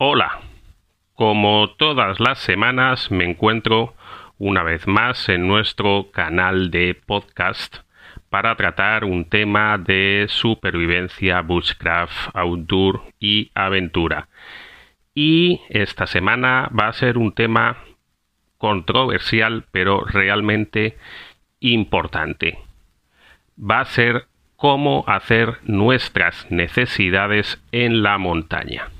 Hola, como todas las semanas me encuentro una vez más en nuestro canal de podcast para tratar un tema de supervivencia, bushcraft, outdoor y aventura. Y esta semana va a ser un tema controversial pero realmente importante. Va a ser cómo hacer nuestras necesidades en la montaña.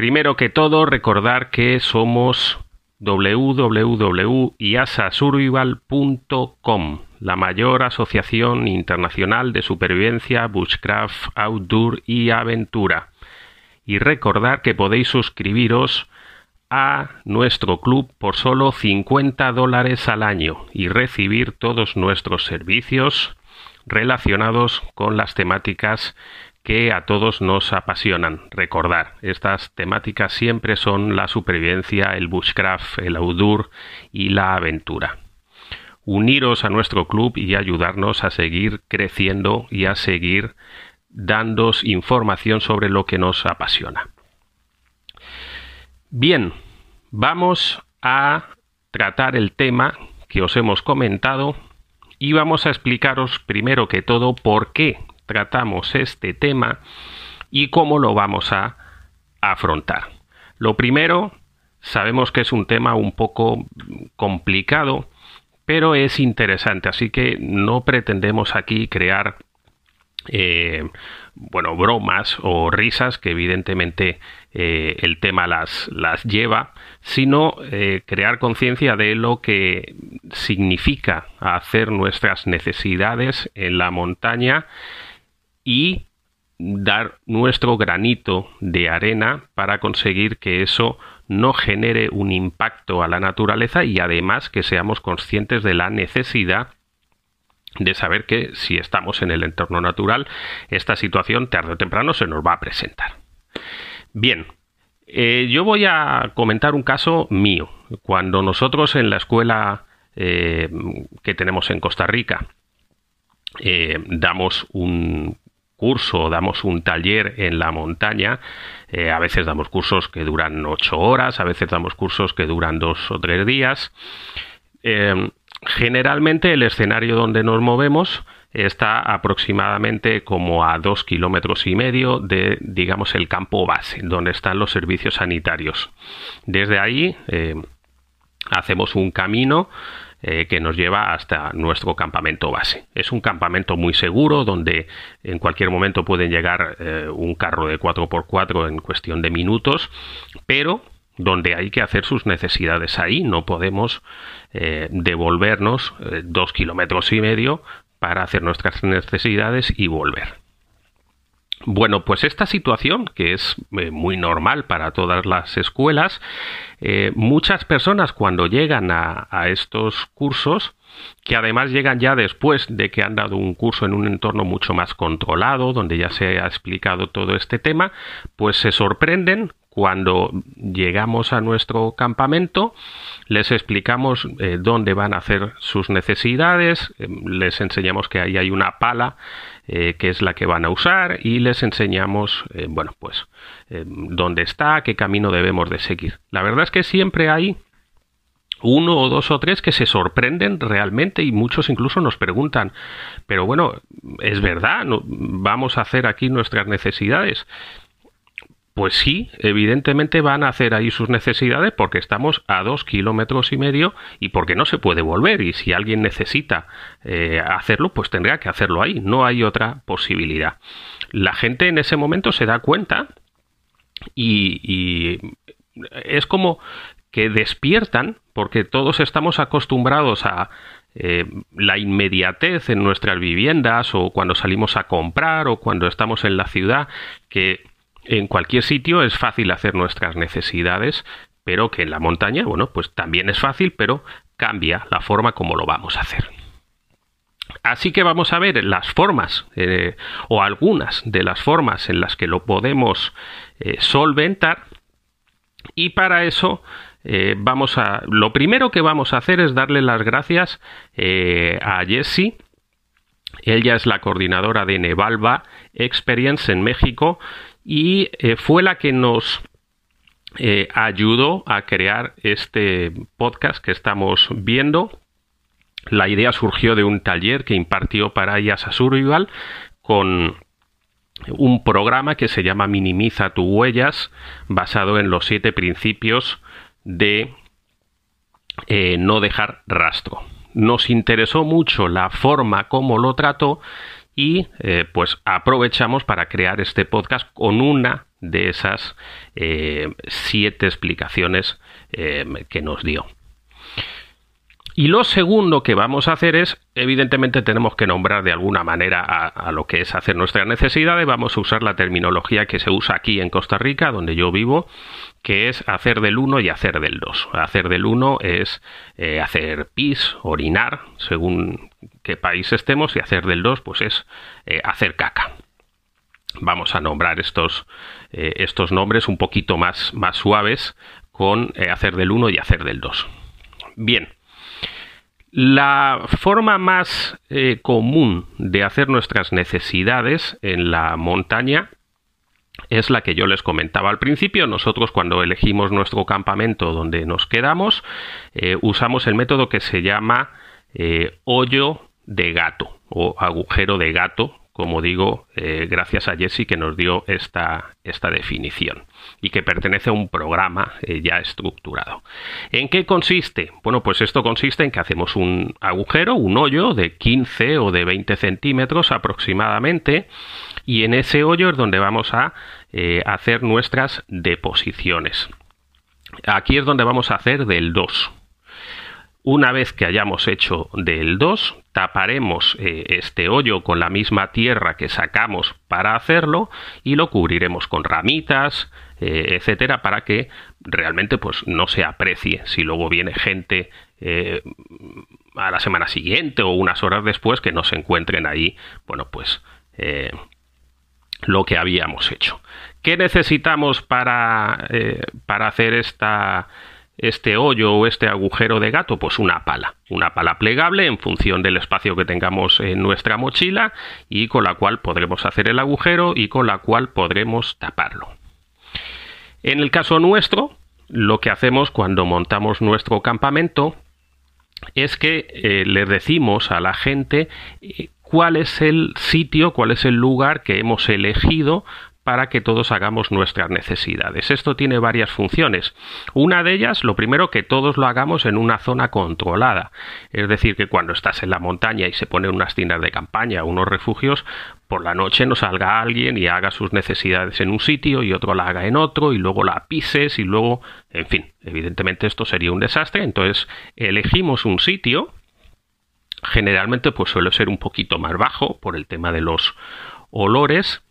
Primero que todo, recordar que somos www.iasasurvival.com, la mayor asociación internacional de supervivencia, bushcraft, outdoor y aventura. Y recordar que podéis suscribiros a nuestro club por solo 50 dólares al año y recibir todos nuestros servicios relacionados con las temáticas que a todos nos apasionan. Recordar, estas temáticas siempre son la supervivencia, el bushcraft, el outdoor y la aventura. Uniros a nuestro club y ayudarnos a seguir creciendo y a seguir dándos información sobre lo que nos apasiona. Bien, vamos a tratar el tema que os hemos comentado y vamos a explicaros primero que todo por qué tratamos este tema y cómo lo vamos a afrontar. Lo primero, sabemos que es un tema un poco complicado, pero es interesante, así que no pretendemos aquí crear eh, bueno, bromas o risas que evidentemente eh, el tema las, las lleva, sino eh, crear conciencia de lo que significa hacer nuestras necesidades en la montaña y dar nuestro granito de arena para conseguir que eso no genere un impacto a la naturaleza y además que seamos conscientes de la necesidad de saber que si estamos en el entorno natural, esta situación tarde o temprano se nos va a presentar. Bien, eh, yo voy a comentar un caso mío. Cuando nosotros en la escuela eh, que tenemos en Costa Rica eh, damos un curso, damos un taller en la montaña, eh, a veces damos cursos que duran ocho horas, a veces damos cursos que duran dos o tres días. Eh, generalmente el escenario donde nos movemos está aproximadamente como a dos kilómetros y medio de, digamos, el campo base, donde están los servicios sanitarios. Desde ahí eh, hacemos un camino eh, que nos lleva hasta nuestro campamento base. Es un campamento muy seguro donde en cualquier momento pueden llegar eh, un carro de 4x4 en cuestión de minutos, pero donde hay que hacer sus necesidades ahí. No podemos eh, devolvernos dos kilómetros y medio para hacer nuestras necesidades y volver. Bueno, pues esta situación, que es eh, muy normal para todas las escuelas, eh, muchas personas cuando llegan a, estos cursos, que además llegan ya después de que han dado un curso en un entorno mucho más controlado, donde ya se ha explicado todo este tema, pues se sorprenden cuando llegamos a nuestro campamento, les explicamos eh, dónde van a hacer sus necesidades, les enseñamos que ahí hay una pala eh, qué es la que van a usar y les enseñamos, eh, bueno, pues eh, dónde está, qué camino debemos de seguir. La verdad es que siempre hay uno o dos o tres que se sorprenden realmente y muchos incluso nos preguntan, pero bueno, es verdad, vamos a hacer aquí nuestras necesidades. Pues sí, evidentemente van a hacer ahí sus necesidades porque estamos a dos kilómetros y medio y porque no se puede volver. Y si alguien necesita eh, hacerlo, pues tendrá que hacerlo ahí. No hay otra posibilidad. La gente en ese momento se da cuenta y, es como que despiertan porque todos estamos acostumbrados a eh, la inmediatez en nuestras viviendas o cuando salimos a comprar o cuando estamos en la ciudad que en cualquier sitio es fácil hacer nuestras necesidades, pero que en la montaña, bueno, pues también es fácil, pero cambia la forma como lo vamos a hacer. Así que vamos a ver las formas eh, o algunas de las formas en las que lo podemos eh, solventar y para eso eh, vamos a lo primero que vamos a hacer es darle las gracias a Jessie ella es la coordinadora de Nevalva Experience en México y eh, fue la que nos eh, ayudó a crear este podcast que estamos viendo. La idea surgió de un taller que impartió para Survival con un programa que se llama Minimiza tus huellas, basado en los siete principios de eh, no dejar rastro. Nos interesó mucho la forma como lo trató y eh, pues aprovechamos para crear este podcast con una de esas eh, siete explicaciones que nos dio. Y lo segundo que vamos a hacer es, evidentemente tenemos que nombrar de alguna manera a, lo que es hacer nuestras necesidades, vamos a usar la terminología que se usa aquí en Costa Rica, donde yo vivo, que es hacer del 1 y hacer del 2. Hacer del 1 es eh, hacer pis, orinar, según país estemos, y hacer del 2 pues es eh, hacer caca. Vamos a nombrar estos, eh, estos nombres un poquito más, más suaves con hacer del 1 y hacer del 2. Bien. La forma más eh, común de hacer nuestras necesidades en la montaña es la que yo les comentaba al principio. Nosotros cuando elegimos nuestro campamento donde nos quedamos, eh, usamos el método que se llama eh, hoyo de gato o agujero de gato, como digo, eh, gracias a Jesse que nos dio esta, esta, definición y que pertenece a un programa eh, ya estructurado. ¿En qué consiste? Bueno, pues esto consiste en que hacemos un agujero, un hoyo de 15 o de 20 centímetros aproximadamente y en ese hoyo es donde vamos a eh, hacer nuestras deposiciones. Aquí es donde vamos a hacer del 2. Una vez que hayamos hecho del 2, taparemos eh, este hoyo con la misma tierra que sacamos para hacerlo y lo cubriremos con ramitas, eh, etcétera, para que realmente pues no se aprecie si luego viene gente eh, a la semana siguiente o unas horas después que no se encuentren ahí, bueno, pues lo que habíamos hecho. ¿Qué necesitamos para, para hacer esta este hoyo o este agujero de gato? Pues una pala, una pala plegable en función del espacio que tengamos en nuestra mochila y con la cual podremos hacer el agujero y con la cual podremos taparlo. En el caso nuestro, lo que hacemos cuando montamos nuestro campamento es que eh, le decimos a la gente eh, cuál es el sitio, cuál es el lugar que hemos elegido para que todos hagamos nuestras necesidades. Esto tiene varias funciones. Una de ellas, lo primero, que todos lo hagamos en una zona controlada. Es decir, que cuando estás en la montaña y se ponen unas tiendas de campaña, unos refugios, por la noche no salga alguien y haga sus necesidades en un sitio y otro la haga en otro y luego la pises y luego, en fin, evidentemente esto sería un desastre. Entonces, elegimos un sitio generalmente pues suele ser un poquito más bajo por el tema de los olores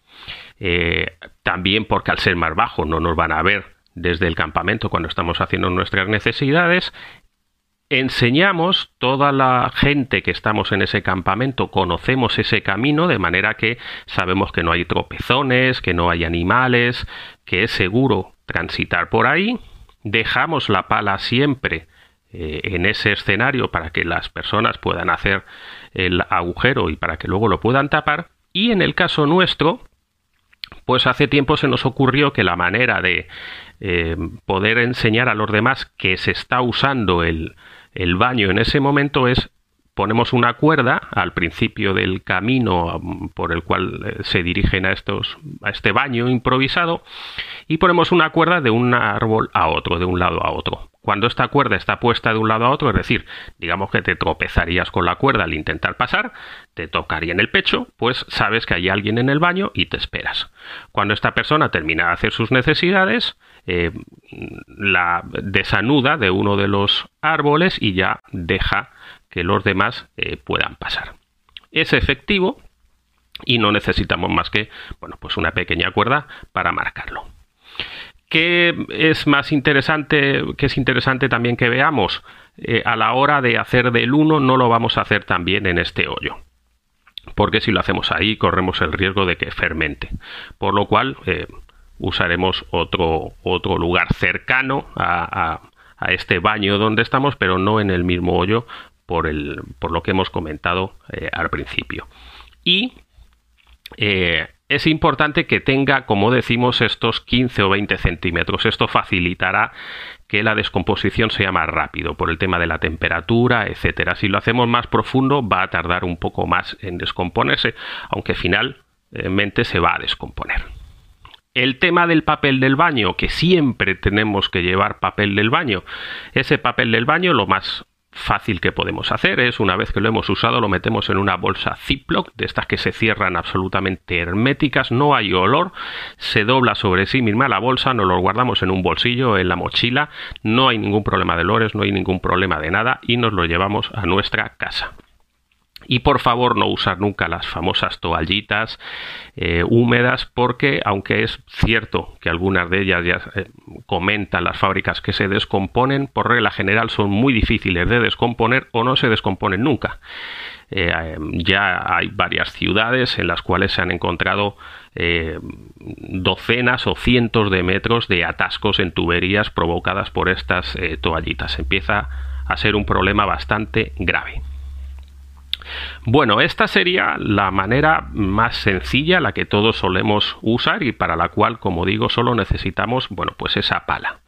eh, también porque al ser más bajo no nos van a ver desde el campamento cuando estamos haciendo nuestras necesidades. Enseñamos toda la gente que estamos en ese campamento, conocemos ese camino de manera que sabemos que no hay tropezones, que no hay animales, que es seguro transitar por ahí. Dejamos la pala siempre eh, en ese escenario para que las personas puedan hacer el agujero y para que luego lo puedan tapar. Y en el caso nuestro, pues hace tiempo se nos ocurrió que la manera de eh, poder enseñar a los demás que se está usando el, el baño en ese momento es ponemos una cuerda al principio del camino por el cual eh, se dirigen a estos a este baño improvisado y ponemos una cuerda de un árbol a otro, de un lado a otro. Cuando esta cuerda está puesta de un lado a otro, es decir, digamos que te tropezarías con la cuerda al intentar pasar, te tocaría en el pecho, pues sabes que hay alguien en el baño y te esperas. Cuando esta persona termina de hacer sus necesidades, eh, la desanuda de uno de los árboles y ya deja que los demás eh, puedan pasar. Es efectivo y no necesitamos más que bueno, pues una pequeña cuerda para marcarlo. ¿Qué es más interesante, que es interesante también que veamos? Eh, a la hora de hacer del 1 no lo vamos a hacer también en este hoyo. Porque si lo hacemos ahí corremos el riesgo de que fermente. Por lo cual eh, usaremos otro, otro lugar cercano a, este baño donde estamos, pero no en el mismo hoyo por, el, por lo que hemos comentado eh, al principio. Y es importante que tenga, como decimos, estos 15 o 20 centímetros. Esto facilitará que la descomposición sea más rápido por el tema de la temperatura, etcétera. Si lo hacemos más profundo, va a tardar un poco más en descomponerse, aunque finalmente se va a descomponer. El tema del papel del baño, que siempre tenemos que llevar papel del baño. Ese papel del baño, lo más fácil que podemos hacer es, una vez que lo hemos usado, lo metemos en una bolsa Ziploc, de estas que se cierran absolutamente herméticas, no hay olor, se dobla sobre sí misma la bolsa, nos lo guardamos en un bolsillo, en la mochila, no hay ningún problema de olores, no hay ningún problema de nada y nos lo llevamos a nuestra casa. Y por favor no usar nunca las famosas toallitas eh, húmedas porque aunque es cierto que algunas de ellas ya eh, comentan las fábricas que se descomponen, por regla general son muy difíciles de descomponer o no se descomponen nunca. Eh, ya hay varias ciudades en las cuales se han encontrado docenas o cientos de metros de atascos en tuberías provocadas por estas toallitas. Empieza a ser un problema bastante grave. Bueno, esta sería la manera más sencilla, la que todos solemos usar y para la cual, como digo, solo necesitamos, bueno, pues esa pala.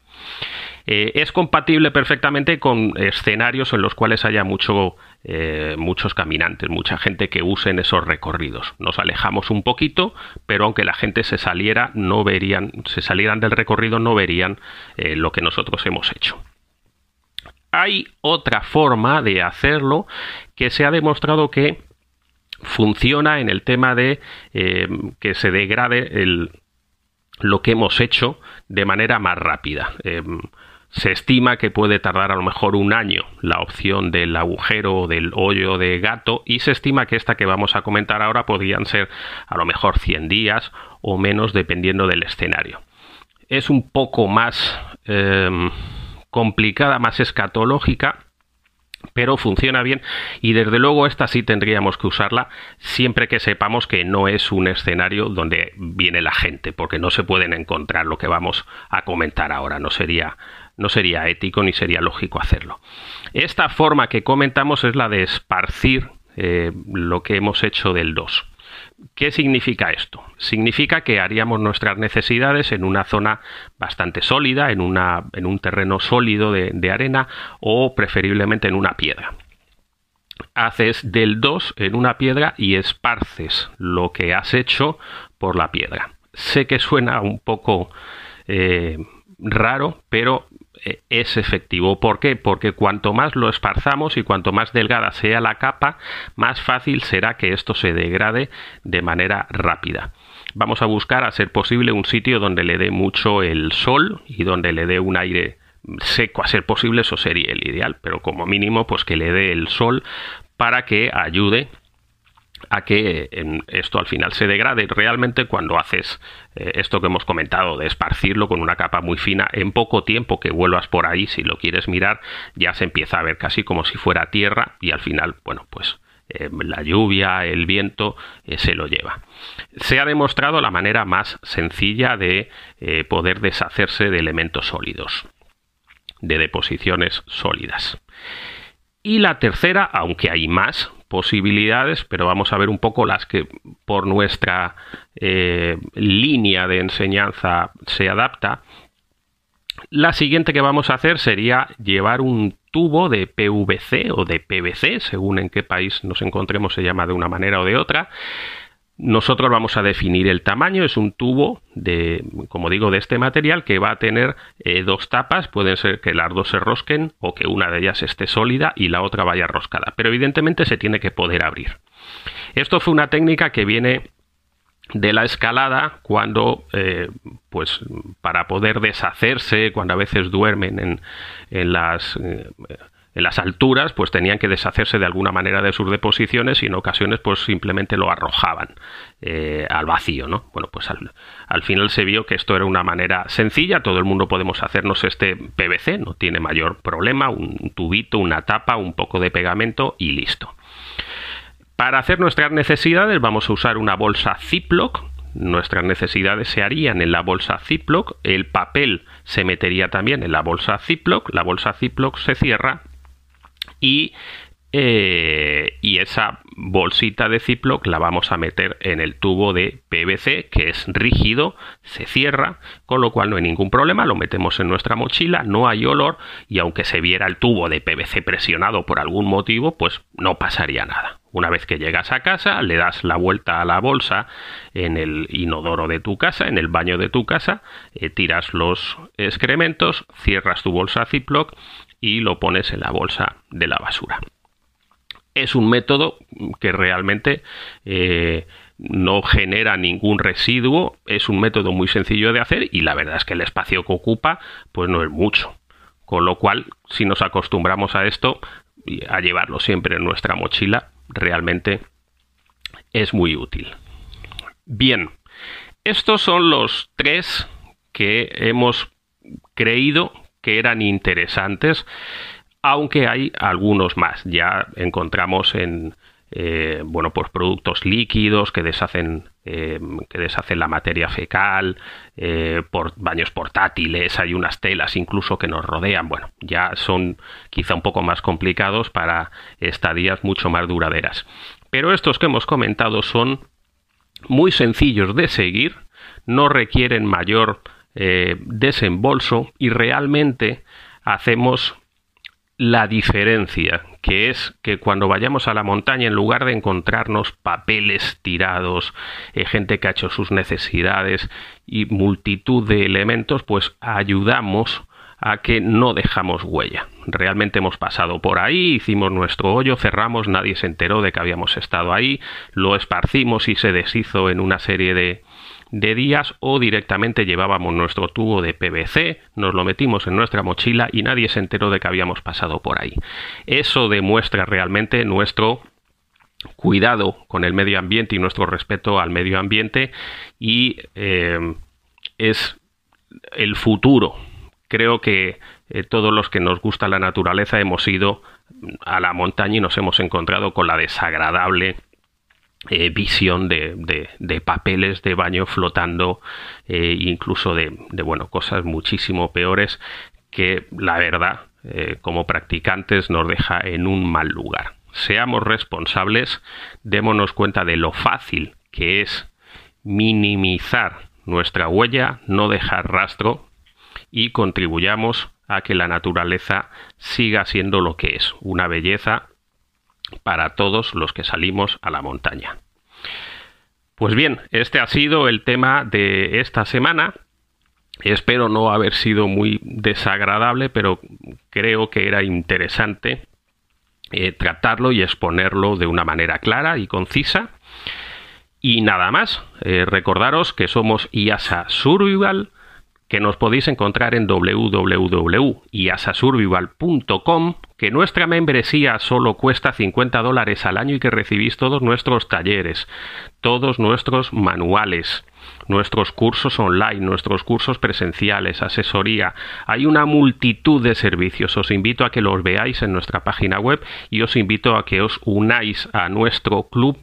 Eh, es compatible perfectamente con escenarios en los cuales haya mucho, eh, muchos caminantes, mucha gente que use en esos recorridos. Nos alejamos un poquito, pero aunque la gente se saliera, no verían, se salieran del recorrido, no verían eh, lo que nosotros hemos hecho. Hay otra forma de hacerlo que se ha demostrado que funciona en el tema de eh, que se degrade el, lo que hemos hecho de manera más rápida. Eh, se estima que puede tardar a lo mejor un año la opción del agujero o del hoyo de gato y se estima que esta que vamos a comentar ahora podrían ser a lo mejor 100 días o menos dependiendo del escenario. Es un poco más... Eh, complicada, más escatológica, pero funciona bien y desde luego esta sí tendríamos que usarla siempre que sepamos que no es un escenario donde viene la gente, porque no se pueden encontrar lo que vamos a comentar ahora, no sería no sería ético ni sería lógico hacerlo. Esta forma que comentamos es la de esparcir eh, lo que hemos hecho del 2. ¿Qué significa esto? Significa que haríamos nuestras necesidades en una zona bastante sólida, en, una, en un terreno sólido de, arena o preferiblemente en una piedra haces del 2 en una piedra y esparces lo que has hecho por la piedra. Sé que suena un poco eh, raro, pero es efectivo. ¿Por qué? Porque cuanto más lo esparzamos y cuanto más delgada sea la capa, más fácil será que esto se degrade de manera rápida. Vamos a buscar, a ser posible, un sitio donde le dé mucho el sol y donde le dé un aire seco a ser posible, eso sería el ideal, pero como mínimo, pues que le dé el sol para que ayude a que esto al final se degrade. Realmente cuando haces eh, esto que hemos comentado de esparcirlo con una capa muy fina, en poco tiempo que vuelvas por ahí, si lo quieres mirar, ya se empieza a ver casi como si fuera tierra y al final, bueno, pues eh, la lluvia, el viento eh, se lo lleva. Se ha demostrado la manera más sencilla de poder deshacerse de elementos sólidos, de deposiciones sólidas. Y la tercera, aunque hay más, posibilidades, pero vamos a ver un poco las que por nuestra eh, línea de enseñanza se adapta. La siguiente que vamos a hacer sería llevar un tubo de PVC o de PVC, según en qué país nos encontremos se llama de una manera o de otra, nosotros vamos a definir el tamaño, es un tubo de, como digo, de este material que va a tener eh, dos tapas, pueden ser que las dos se rosquen o que una de ellas esté sólida y la otra vaya roscada, pero evidentemente se tiene que poder abrir. Esto fue una técnica que viene de la escalada cuando eh, pues para poder deshacerse cuando a veces duermen en, en las eh, en las alturas pues tenían que deshacerse de alguna manera de sus deposiciones y en ocasiones pues simplemente lo arrojaban eh, al vacío no bueno pues al, al, final se vio que esto era una manera sencilla todo el mundo podemos hacernos este PVC no tiene mayor problema un tubito una tapa un poco de pegamento y listo. Para hacer nuestras necesidades vamos a usar una bolsa Ziploc. Nuestras necesidades se harían en la bolsa Ziploc, el papel se metería también en la bolsa Ziploc, la bolsa Ziploc se cierra y eh, y esa bolsita de Ziploc la vamos a meter en el tubo de PVC que es rígido, se cierra, con lo cual no hay ningún problema, lo metemos en nuestra mochila, no hay olor y aunque se viera el tubo de PVC presionado por algún motivo, pues no pasaría nada. Una vez que llegas a casa, le das la vuelta a la bolsa en el inodoro de tu casa, en el baño de tu casa, eh, tiras los excrementos, cierras tu bolsa Ziploc y lo pones en la bolsa de la basura es un método que realmente eh, no genera ningún residuo, es un método muy sencillo de hacer y la verdad es que el espacio que ocupa pues no es mucho. Con lo cual, si nos acostumbramos a esto, a llevarlo siempre en nuestra mochila, realmente es muy útil. Bien, estos son los tres que hemos creído que eran interesantes aunque hay algunos más. Ya encontramos en eh, bueno, pues productos líquidos que deshacen, eh, que deshacen la materia fecal, eh, por baños portátiles, hay unas telas incluso que nos rodean. Bueno, ya son quizá un poco más complicados para estadías mucho más duraderas. Pero estos que hemos comentado son muy sencillos de seguir, no requieren mayor desembolso y realmente hacemos la diferencia, que es que cuando vayamos a la montaña, en lugar de encontrarnos papeles tirados, eh, gente que ha hecho sus necesidades y multitud de elementos, pues ayudamos a que no dejamos huella. Realmente hemos pasado por ahí, hicimos nuestro hoyo, cerramos, nadie se enteró de que habíamos estado ahí, lo esparcimos y se deshizo en una serie de, de días o directamente llevábamos nuestro tubo de PVC, nos lo metimos en nuestra mochila y nadie se enteró de que habíamos pasado por ahí. Eso demuestra realmente nuestro cuidado con el medio ambiente y nuestro respeto al medio ambiente y eh, es el futuro. Creo que eh, todos los que nos gusta la naturaleza hemos ido a la montaña y nos hemos encontrado con la desagradable eh, visión de, papeles de baño flotando, eh, incluso de, cosas muchísimo peores que la verdad, eh, como practicantes, nos deja en un mal lugar. Seamos responsables, démonos cuenta de lo fácil que es minimizar nuestra huella, no dejar rastro y contribuyamos a que la naturaleza siga siendo lo que es, una belleza para todos los que salimos a la montaña. Pues bien, este ha sido el tema de esta semana. Espero no haber sido muy desagradable, pero creo que era interesante eh, tratarlo y exponerlo de una manera clara y concisa. Y nada más, eh, recordaros que somos IASA Survival que nos podéis encontrar en www.iasasurvival.com, que nuestra membresía solo cuesta 50 dólares al año y que recibís todos nuestros talleres, todos nuestros manuales, nuestros cursos online, nuestros cursos presenciales, asesoría. Hay una multitud de servicios. Os invito a que los veáis en nuestra página web y os invito a que os unáis a nuestro club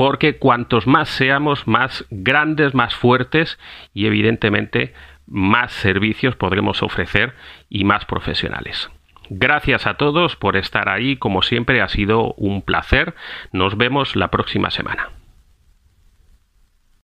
porque cuantos más seamos, más grandes, más fuertes y evidentemente más servicios podremos ofrecer y más profesionales. Gracias a todos por estar ahí, como siempre ha sido un placer. Nos vemos la próxima semana.